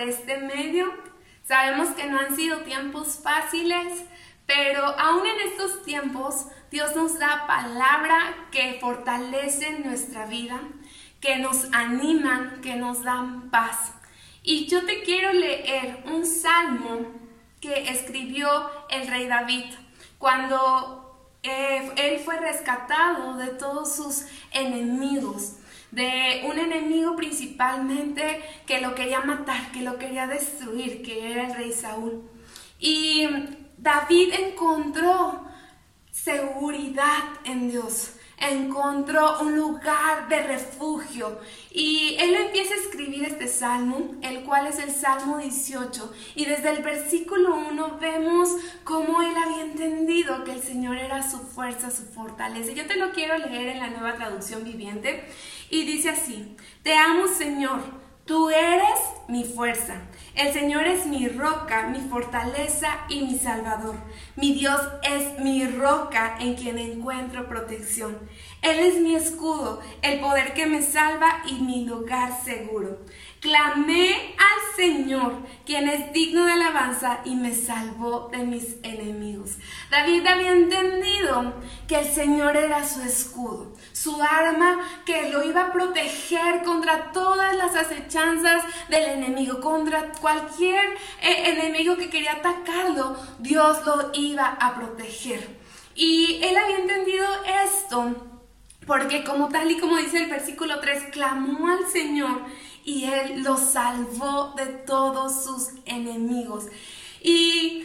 este medio. Sabemos que no han sido tiempos fáciles, pero aún en estos tiempos Dios nos da palabra que fortalecen nuestra vida, que nos animan, que nos dan paz. Y yo te quiero leer un salmo que escribió el rey David cuando eh, él fue rescatado de todos sus enemigos de un enemigo principalmente que lo quería matar, que lo quería destruir, que era el rey Saúl. Y David encontró seguridad en Dios encontró un lugar de refugio. Y él empieza a escribir este salmo, el cual es el Salmo 18. Y desde el versículo 1 vemos cómo él había entendido que el Señor era su fuerza, su fortaleza. Yo te lo quiero leer en la nueva traducción viviente. Y dice así, te amo Señor, tú eres mi fuerza. El Señor es mi roca, mi fortaleza y mi salvador. Mi Dios es mi roca en quien encuentro protección. Él es mi escudo, el poder que me salva y mi lugar seguro. Clamé al Señor, quien es digno de alabanza y me salvó de mis enemigos. David había entendido que el Señor era su escudo, su arma que lo iba a proteger contra todas las acechanzas del enemigo, contra cualquier eh, enemigo que quería atacarlo, Dios lo iba a proteger. Y él había entendido esto porque como tal y como dice el versículo 3, clamó al Señor y Él lo salvó de todos sus enemigos. Y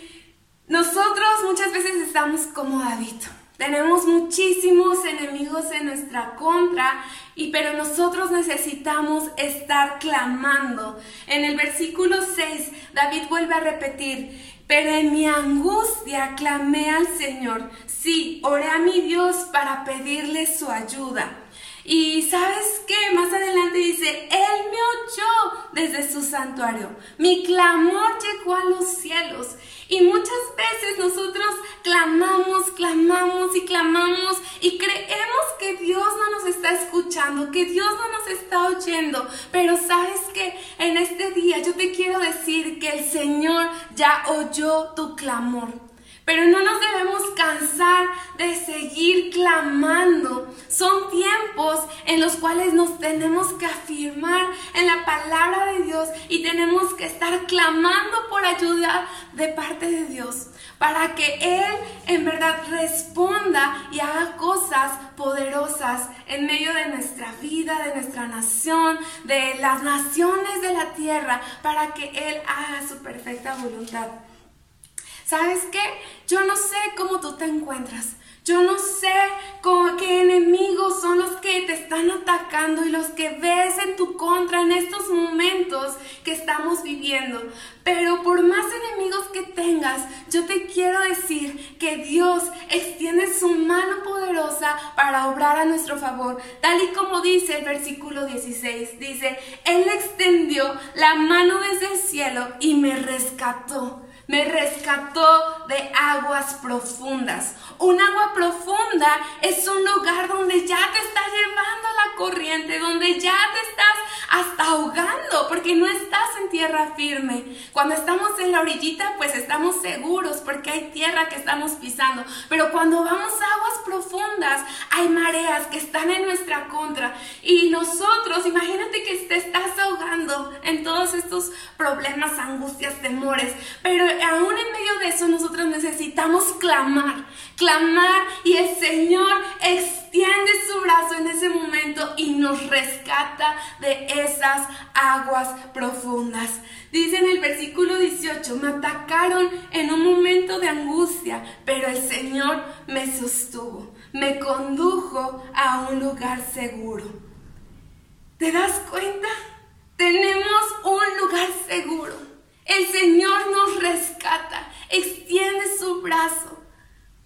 nosotros muchas veces estamos como David. Tenemos muchísimos enemigos en nuestra contra, y pero nosotros necesitamos estar clamando. En el versículo 6, David vuelve a repetir, pero en mi angustia clamé al Señor. Sí, oré a mi Dios para pedirle su ayuda. Y sabes qué, más adelante dice, Él me desde su santuario. Mi clamor llegó a los cielos. Y muchas veces nosotros clamamos, clamamos y clamamos y creemos que Dios no nos está escuchando, que Dios no nos está oyendo. Pero sabes que en este día yo te quiero decir que el Señor ya oyó tu clamor. Pero no nos debemos cansar de seguir clamando. Son tiempos en los cuales nos tenemos que afirmar en la palabra de Dios y tenemos que estar clamando por ayuda de parte de Dios para que Él en verdad responda y haga cosas poderosas en medio de nuestra vida, de nuestra nación, de las naciones de la tierra, para que Él haga su perfecta voluntad. ¿Sabes qué? Yo no sé cómo tú te encuentras. Yo no sé qué enemigos son los que te están atacando y los que ves en tu contra en estos momentos que estamos viviendo. Pero por más enemigos que tengas, yo te quiero decir que Dios extiende su mano poderosa para obrar a nuestro favor. Tal y como dice el versículo 16, dice, Él extendió la mano desde el cielo y me rescató me rescató de aguas profundas. Un agua profunda es un lugar donde ya te está llevando la corriente, donde ya te estás hasta ahogando, porque no estás en tierra firme. Cuando estamos en la orillita, pues estamos seguros, porque hay tierra que estamos pisando. Pero cuando vamos a aguas profundas, hay mareas que están en nuestra contra. Y nosotros, imagínate que te estás ahogando en todos estos problemas, angustias, temores. Pero aún en medio de eso, nosotros necesitamos clamar, clamar y el Señor extiende su brazo en ese momento y nos rescata de esas aguas profundas. Dice en el versículo 18, me atacaron en un momento de angustia, pero el Señor me sostuvo, me condujo a un lugar seguro. ¿Te das cuenta? Tenemos un lugar seguro. El Señor nos rescata, extiende su brazo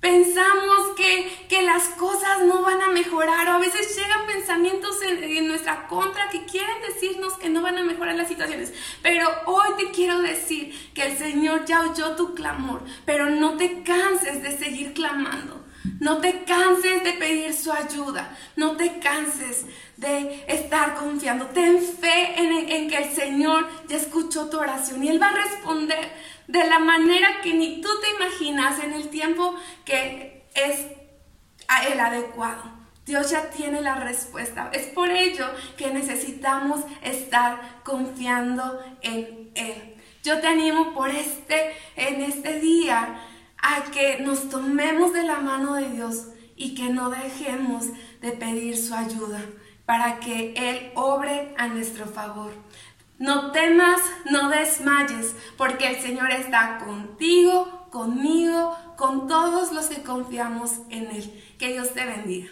Pensamos que, que, las cosas no van a mejorar o a veces llegan pensamientos en, en, nuestra contra que quieren decirnos que no van a mejorar las situaciones. Pero hoy te quiero decir que el Señor ya oyó tu clamor, pero no te canses de seguir clamando. No te canses de pedir su ayuda. No te canses de estar confiando. Ten fe en, que el Señor ya escuchó tu oración y Él va a responder de la manera que ni tú te imaginas en el tiempo que es el adecuado. Dios ya tiene la respuesta. Es por ello que necesitamos estar confiando en Él. Yo te animo por este, en este día a que nos tomemos de la mano de Dios y que no dejemos de pedir su ayuda para que Él obre a nuestro favor. No temas, no desmayes, porque el Señor está contigo, conmigo, con todos los que confiamos en Él. Que Dios te bendiga.